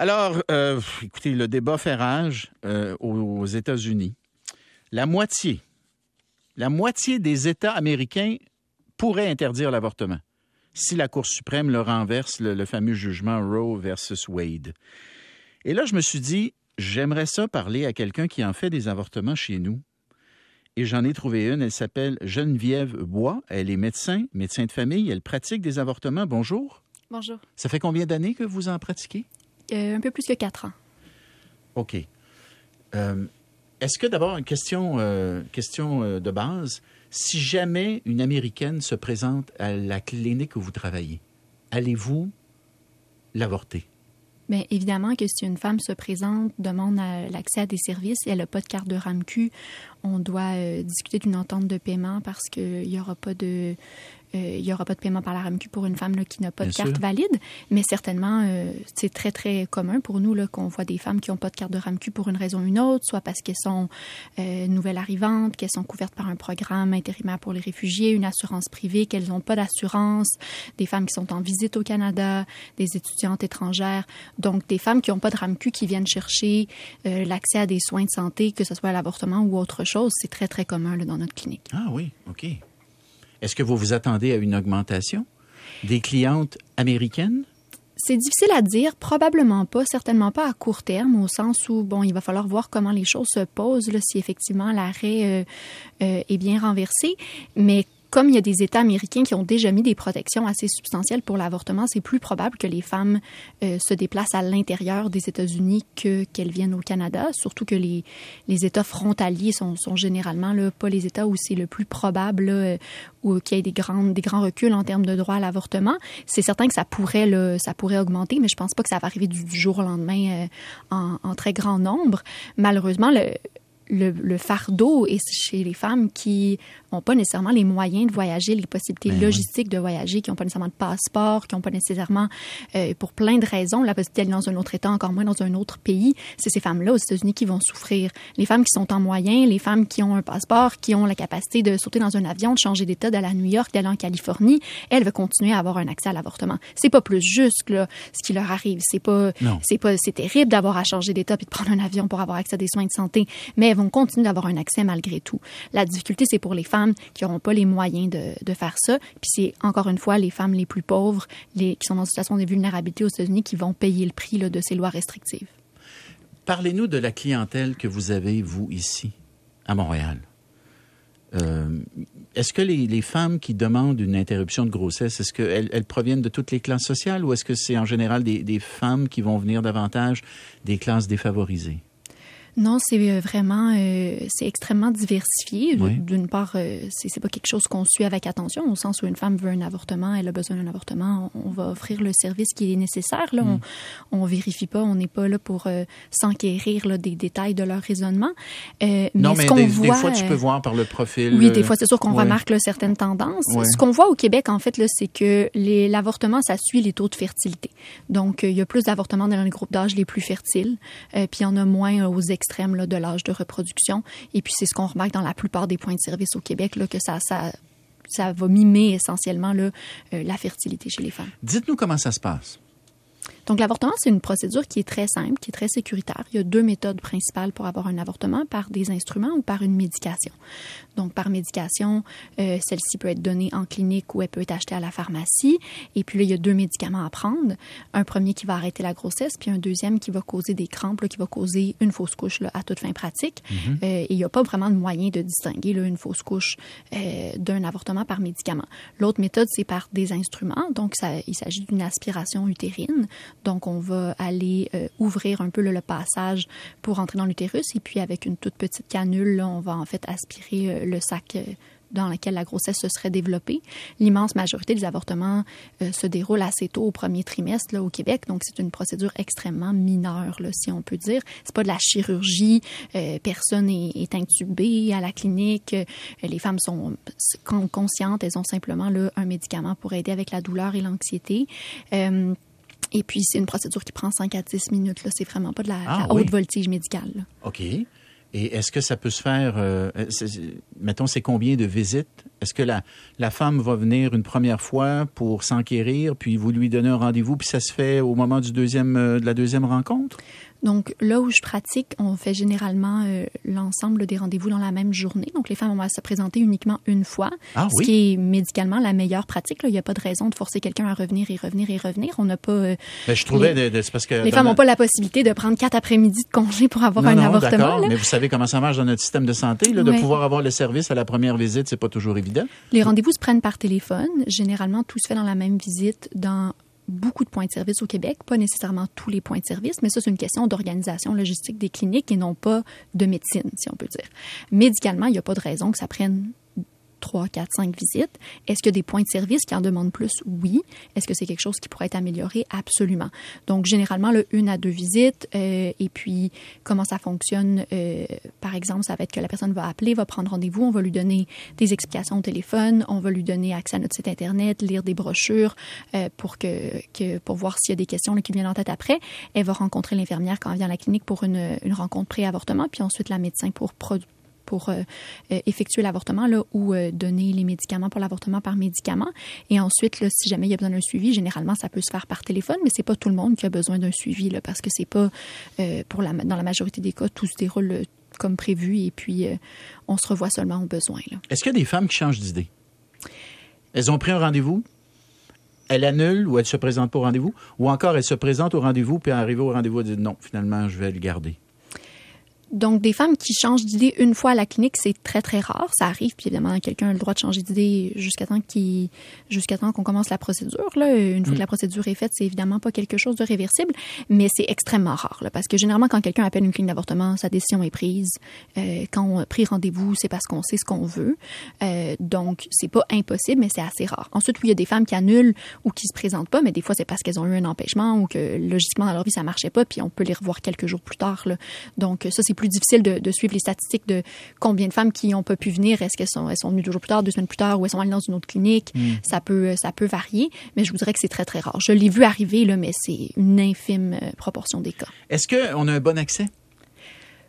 Alors, euh, écoutez, le débat fait rage euh, aux États-Unis. La moitié, la moitié des États américains pourraient interdire l'avortement si la Cour suprême le renverse, le, fameux jugement Roe versus Wade. Et là, je me suis dit, j'aimerais ça parler à quelqu'un qui en fait des avortements chez nous. Et j'en ai trouvé une, elle s'appelle Geneviève Bois. Elle est médecin, médecin de famille, elle pratique des avortements. Bonjour. Bonjour. Ça fait combien d'années que vous en pratiquez? Euh, un peu plus que quatre ans. OK. Euh, est-ce que d'abord, une question, euh, question de base, si jamais une Américaine se présente à la clinique où vous travaillez, allez-vous l'avorter? Bien, évidemment que si une femme se présente, demande l'accès à des services et elle n'a pas de carte de RAMQ, on doit discuter d'une entente de paiement parce qu'il n'y aura pas de il n'y aura pas de paiement par la RAMQ pour une femme qui n'a pas de carte valide, mais certainement, euh, c'est très, très commun pour nous qu'on voit des femmes qui n'ont pas de carte de RAMQ pour une raison ou une autre, soit parce qu'elles sont euh, nouvelles arrivantes, qu'elles sont couvertes par un programme intérimaire pour les réfugiés, une assurance privée, qu'elles n'ont pas d'assurance, des femmes qui sont en visite au Canada, des étudiantes étrangères, donc des femmes qui n'ont pas de RAMQ qui viennent chercher l'accès à des soins de santé, que ce soit à l'avortement ou autre chose, c'est très, très commun là, dans notre clinique. Ah oui, OK. Est-ce que vous vous attendez à une augmentation des clientes américaines? C'est difficile à dire, probablement pas, certainement pas à court terme, au sens où, bon, il va falloir voir comment les choses se posent, si effectivement l'arrêt euh, euh, est bien renversé. Comme il y a des États américains qui ont déjà mis des protections assez substantielles pour l'avortement, c'est plus probable que les femmes euh, se déplacent à l'intérieur des États-Unis que qu'elles viennent au Canada. Surtout que les, les États frontaliers sont, sont généralement là, pas les États où c'est le plus probable ou qu'il y ait des grands des grands reculs en termes de droit à l'avortement. C'est certain que ça pourrait ça pourrait augmenter, mais je pense pas que ça va arriver du, jour au lendemain euh, en, en, très grand nombre. Malheureusement, le, le, le, fardeau est chez les femmes qui n'ont pas nécessairement les moyens de voyager, les possibilités ben logistiques de voyager, qui n'ont pas nécessairement de passeport, qui n'ont pas nécessairement, euh, pour plein de raisons, la possibilité d'aller dans un autre État, encore moins dans un autre pays. C'est ces femmes-là aux États-Unis qui vont souffrir. Les femmes qui sont en moyen, les femmes qui ont un passeport, qui ont la capacité de sauter dans un avion, de changer d'État, d'aller à New York, d'aller en Californie, elles veulent continuer à avoir un accès à l'avortement. C'est pas plus juste là, ce qui leur arrive. C'est pas, c'est pas, c'est terrible d'avoir à changer d'État puis de prendre un avion pour avoir accès à des soins de santé, mais vont continuer d'avoir un accès malgré tout. La difficulté, c'est pour les femmes qui n'auront pas les moyens de, faire ça. Puis c'est encore une fois les femmes les plus pauvres, qui sont dans une situation de vulnérabilité aux États-Unis, qui vont payer le prix de ces lois restrictives. Parlez-nous de la clientèle que vous avez, vous, ici, à Montréal. Euh, est-ce que les, femmes qui demandent une interruption de grossesse, est-ce qu'elles elles proviennent de toutes les classes sociales ou est-ce que c'est en général des femmes qui vont venir davantage des classes défavorisées? Non, c'est euh, vraiment, euh, c'est extrêmement diversifié. D'une part, euh, c'est, pas quelque chose qu'on suit avec attention, au sens où une femme veut un avortement, elle a besoin d'un avortement, on, va offrir le service qui est nécessaire. Là, mm. on, on vérifie pas, on n'est pas là pour s'enquérir là, des détails de leur raisonnement. mais non, mais des, voit, des, fois, tu peux voir par le profil. Oui, des fois, c'est sûr qu'on remarque là, certaines tendances. Ce qu'on voit au Québec, en fait, c'est que l'avortement, ça suit les taux de fertilité. Donc, il y a plus d'avortements dans les groupes d'âge les plus fertiles, puis il y en a moins aux ex extrême là, de l'âge de reproduction. Et puis, c'est ce qu'on remarque dans la plupart des points de service au Québec, là, que ça, ça, ça va mimer essentiellement là, euh, la fertilité chez les femmes. Dites-nous comment ça se passe. Donc, l'avortement, c'est une procédure qui est très simple, qui est très sécuritaire. Il y a deux méthodes principales pour avoir un avortement, par des instruments ou par une médication. Donc, par médication, euh, celle-ci peut être donnée en clinique ou elle peut être achetée à la pharmacie. Et puis là, il y a deux médicaments à prendre. Un premier qui va arrêter la grossesse, puis un deuxième qui va causer des crampes, qui va causer une fausse couche là, à toute fin pratique. Mm-hmm. Euh, et il n'y a pas vraiment de moyen de distinguer là, une fausse couche euh, d'un avortement par médicament. L'autre méthode, c'est par des instruments. Donc, ça, il s'agit d'une aspiration utérine. Donc, on va aller euh, ouvrir un peu le passage pour entrer dans l'utérus et puis avec une toute petite canule, on va en fait aspirer euh, le sac euh, dans lequel la grossesse se serait développée. L'immense majorité des avortements se déroulent assez tôt au premier trimestre au Québec, donc c'est une procédure extrêmement mineure, si on peut dire. C'est pas de la chirurgie, personne est, est, intubé à la clinique, les femmes sont conscientes, elles ont simplement un médicament pour aider avec la douleur et l'anxiété. Et puis, c'est une procédure qui prend 5 à 10 minutes. Là. C'est vraiment pas de la, ah haute voltige médicale. OK. Et est-ce que ça peut se faire, euh, mettons, c'est combien de visites? Est-ce que la, la femme va venir une première fois pour s'enquérir, puis vous lui donnez un rendez-vous, puis ça se fait au moment du deuxième, euh, de la deuxième rencontre? Donc là où je pratique, on fait généralement euh, l'ensemble des rendez-vous dans la même journée. Donc les femmes vont se présenter uniquement une fois, Ah ce oui? qui est médicalement la meilleure pratique. là. Il n'y a pas de raison de forcer quelqu'un à revenir et revenir et revenir. On n'a pas euh, Ben, je trouvais, de- de- c'est parce que... les femmes la- n'ont pas la possibilité de prendre quatre après-midi de congé pour avoir Non, un non, avortement. d'accord, là. mais vous savez comment ça marche dans notre système de santé, là, de pouvoir avoir le service à la première visite, c'est pas toujours évident. Les rendez-vous se prennent par téléphone. Généralement, tout se fait dans la même visite dans beaucoup de points de service au Québec, pas nécessairement tous les points de service, mais ça, c'est une question d'organisation logistique des cliniques et non pas de médecine, si on peut dire. Médicalement, il n'y a pas de raison que ça prenne 3, 4, 5 visites. Est-ce qu'il y a des points de service qui en demandent plus? Oui. Est-ce que c'est quelque chose qui pourrait être amélioré? Absolument. Donc, généralement, le une à deux visites. euh, et puis, comment ça fonctionne? euh, par exemple, ça va être que la personne va appeler, va prendre rendez-vous, on va lui donner des explications au téléphone, on va lui donner accès à notre site Internet, lire des brochures euh, pour, que, pour voir s'il y a des questions qui viennent en tête après. Elle va rencontrer l'infirmière quand elle vient à la clinique pour une, une rencontre pré-avortement, puis ensuite la médecin pour produ- pour euh, euh, effectuer l'avortement là, ou euh, donner les médicaments pour l'avortement par médicament. Et ensuite, là, si jamais il y a besoin d'un suivi, généralement, ça peut se faire par téléphone, mais c'est pas tout le monde qui a besoin d'un suivi là, parce que c'est pas, pour la, dans la majorité des cas, tout se déroule comme prévu et puis on se revoit seulement au besoin. Est-ce qu'il y a des femmes qui changent d'idée? Elles ont pris un rendez-vous, elles annulent ou elles se présentent pas au rendez-vous, ou encore elles se présentent au rendez-vous, puis arrivées au rendez-vous, elles disent non, finalement, je vais le garder. Donc, des femmes qui changent d'idée une fois à la clinique, c'est très, très rare. Ça arrive, puis évidemment, quelqu'un a le droit de changer d'idée jusqu'à temps qu'il, jusqu'à temps qu'on commence la procédure. Là. Une fois que la procédure est faite, c'est évidemment pas quelque chose de réversible, mais c'est extrêmement rare. Là, parce que généralement, quand quelqu'un appelle une clinique d'avortement, sa décision est prise. Euh, quand on a pris rendez-vous, c'est parce qu'on sait ce qu'on veut. Euh, donc, c'est pas impossible, mais c'est assez rare. Ensuite, oui, il y a des femmes qui annulent ou qui se présentent pas, mais des fois, c'est parce qu'elles ont eu un empêchement ou que logiquement, dans leur vie, ça marchait pas, puis on peut les revoir quelques jours plus tard. Là. Donc, ça, c'est plus difficile de, de suivre les statistiques de combien de femmes qui n'ont pas pu venir. Est-ce qu'elles sont, elles sont venues deux jours plus tard, deux semaines plus tard, ou elles sont allées dans une autre clinique? Ça, peut, ça peut varier, mais je vous dirais que c'est très, très rare. Je l'ai vu arriver, là, mais c'est une infime euh, proportion des cas. Est-ce qu'on a un bon accès?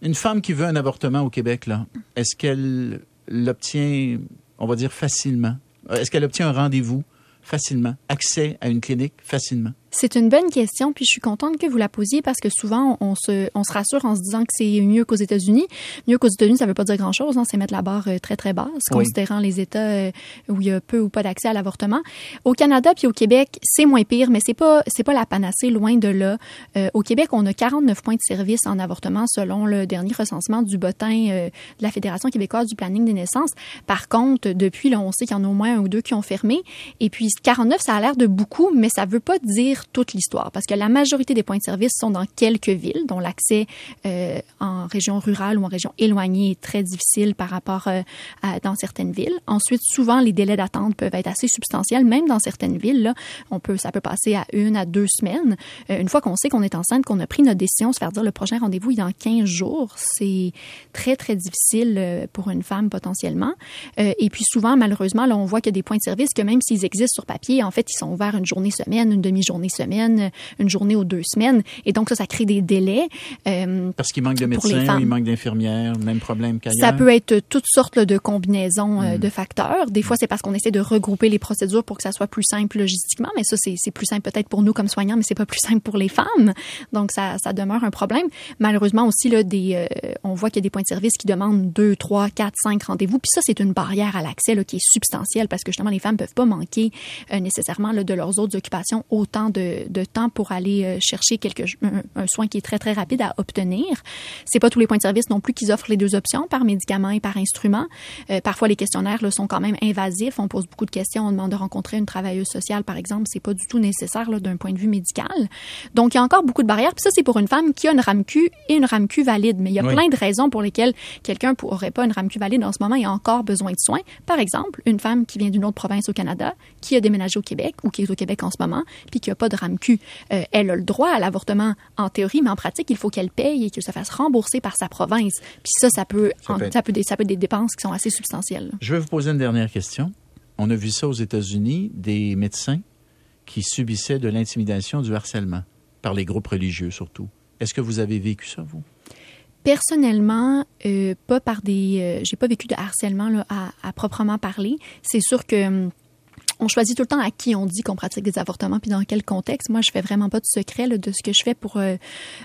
Une femme qui veut un avortement au Québec, là, est-ce qu'elle l'obtient, on va dire, facilement? Est-ce qu'elle obtient un rendez-vous facilement? Accès à une clinique facilement? C'est une bonne question, puis je suis contente que vous la posiez parce que souvent, on se, on se rassure en se disant que c'est mieux qu'aux États-Unis. Mieux qu'aux États-Unis, ça veut pas dire grand-chose, hein, c'est mettre la barre euh, très, très basse, Oui. considérant les États euh, où il y a peu ou pas d'accès à l'avortement. Au Canada puis au Québec, c'est moins pire, mais c'est pas, c'est pas la panacée, loin de là. Euh, au Québec, on a 49 points de service en avortement selon le dernier recensement du bottin euh, de la Fédération québécoise du planning des naissances. Par contre, depuis, là, on sait qu'il y en a au moins un ou deux qui ont fermé. Et puis, 49, ça a l'air de beaucoup, mais ça veut pas dire toute l'histoire, parce que la majorité des points de service sont dans quelques villes, dont l'accès euh, en région rurale ou en région éloignée est très difficile par rapport euh, à, dans certaines villes. Ensuite, souvent, les délais d'attente peuvent être assez substantiels, même dans certaines villes. On peut, ça peut passer à une à deux semaines. Euh, une fois qu'on sait qu'on est enceinte, qu'on a pris notre décision, se faire dire le prochain rendez-vous est dans 15 jours, c'est très, très difficile pour une femme potentiellement. Et puis souvent, malheureusement, on voit qu'il y a des points de service que même s'ils existent sur papier, en fait, ils sont ouverts une journée semaine, une demi-journée semaine, une journée ou deux semaines. Et donc, ça, ça crée des délais. Euh, Parce qu'il manque de médecins, il manque d'infirmières, même problème qu'ailleurs. ça peut être toutes sortes là, de combinaisons Mm. euh, de facteurs. Des fois, c'est parce qu'on essaie de regrouper les procédures pour que ça soit plus simple logistiquement, mais ça, c'est plus simple peut-être pour nous comme soignants, mais c'est pas plus simple pour les femmes. Donc, ça, ça demeure un problème. Malheureusement aussi, là, des, euh, on voit qu'il y a des points de service qui demandent deux, trois, quatre, cinq rendez-vous. Puis ça, c'est une barrière à l'accès qui est substantielle parce que justement, les femmes peuvent pas manquer euh, nécessairement là, de leurs autres occupations autant de, de temps pour aller euh, chercher quelque, un, un soin qui est très, très rapide à obtenir. C'est pas tous les points de service non plus qui offrent les deux options, par médicament et par instrument. Euh, parfois, les questionnaires là, sont quand même invasifs. On pose beaucoup de questions. On demande de rencontrer une travailleuse sociale, par exemple. C'est pas du tout nécessaire d'un point de vue médical. Donc, il y a encore beaucoup de barrières. Puis ça, c'est pour une femme qui a une RAMQ et une RAMQ valide. Mais il y a Oui. plein de raisons pour lesquelles quelqu'un n'aurait pas une RAMQ valide en ce moment et a encore besoin de soins. Par exemple, une femme qui vient d'une autre province au Canada, qui a déménagé au Québec ou qui est au Québec en ce moment, puis qui n'a pas de RAMQ. Euh, elle a le droit à l'avortement en théorie, mais en pratique, il faut qu'elle paye et qu'elle se fasse rembourser par sa province. Puis ça, ça peut, Ça en- peut être- ça peut, des- ça peut être des dépenses qui sont assez substantielles. Je vais vous poser une dernière question. On a vu ça aux États-Unis, des médecins qui subissaient de l'intimidation, du harcèlement, par les groupes religieux surtout. Est-ce que vous avez vécu ça, vous? Personnellement, euh, pas par des, euh, j'ai pas vécu de harcèlement là, à, à proprement parler. C'est sûr que hum, on choisit tout le temps à qui on dit qu'on pratique des avortements puis dans quel contexte. Moi, je fais vraiment pas de secret là, de ce que je fais pour euh,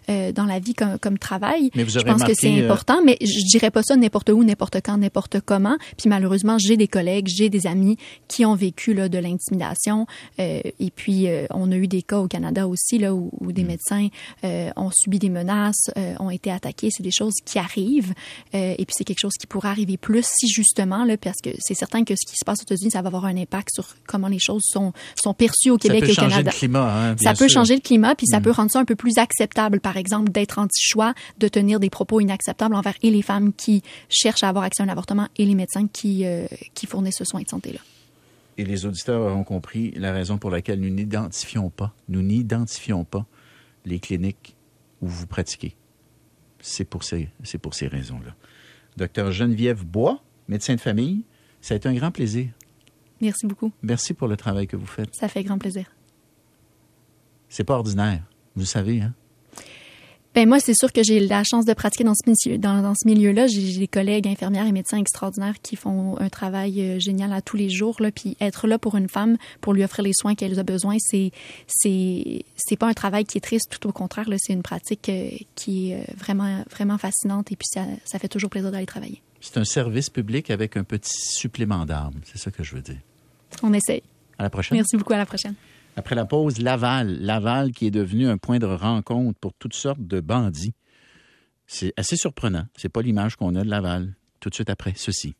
euh, dans la vie comme, comme travail. Mais vous je avez pense que c'est euh, important, mais je dirais pas ça n'importe où, n'importe quand, n'importe comment. Puis malheureusement, j'ai des collègues, j'ai des amis qui ont vécu là, de l'intimidation. Euh, et puis, euh, on a eu des cas au Canada aussi là où, où des Mm. médecins euh, ont subi des menaces, euh, ont été attaqués. C'est des choses qui arrivent. Euh, et puis, c'est quelque chose qui pourrait arriver plus si justement, là, parce que c'est certain que ce qui se passe aux États-Unis, ça va avoir un impact sur comment les choses sont, sont perçues au Ça Québec peut et au changer Canada. le climat. hein, Ça peut changer le climat, puis ça Mm. peut rendre ça un peu plus acceptable, par exemple, d'être anti-choix, de tenir des propos inacceptables envers et les femmes qui cherchent à avoir accès à un avortement et les médecins qui, euh, qui fournissent ce soin de santé-là. Et les auditeurs auront compris la raison pour laquelle nous n'identifions pas, nous n'identifions pas les cliniques où vous pratiquez. C'est pour ces, c'est pour ces raisons-là. Docteur Geneviève Bois, médecin de famille, ça a été un grand plaisir. Merci beaucoup. Merci pour le travail que vous faites. Ça fait grand plaisir. C'est pas ordinaire, vous savez, hein? Ben moi, c'est sûr que j'ai la chance de pratiquer dans ce milieu, dans, dans ce milieu-là. J'ai des collègues infirmières et médecins extraordinaires qui font un travail euh, génial à tous les jours. Là, puis être là pour une femme, pour lui offrir les soins qu'elle a besoin, c'est c'est c'est pas un travail qui est triste, tout au contraire. C'est une pratique euh, qui est euh, vraiment vraiment fascinante et puis ça, ça fait toujours plaisir d'aller travailler. C'est un service public avec un petit supplément d'âme, c'est ça que je veux dire. On essaye. À la prochaine. Merci beaucoup. À la prochaine. Après la pause, Laval. Laval qui est devenu un point de rencontre pour toutes sortes de bandits. C'est assez surprenant. C'est pas l'image qu'on a de Laval. Tout de suite après, ceci.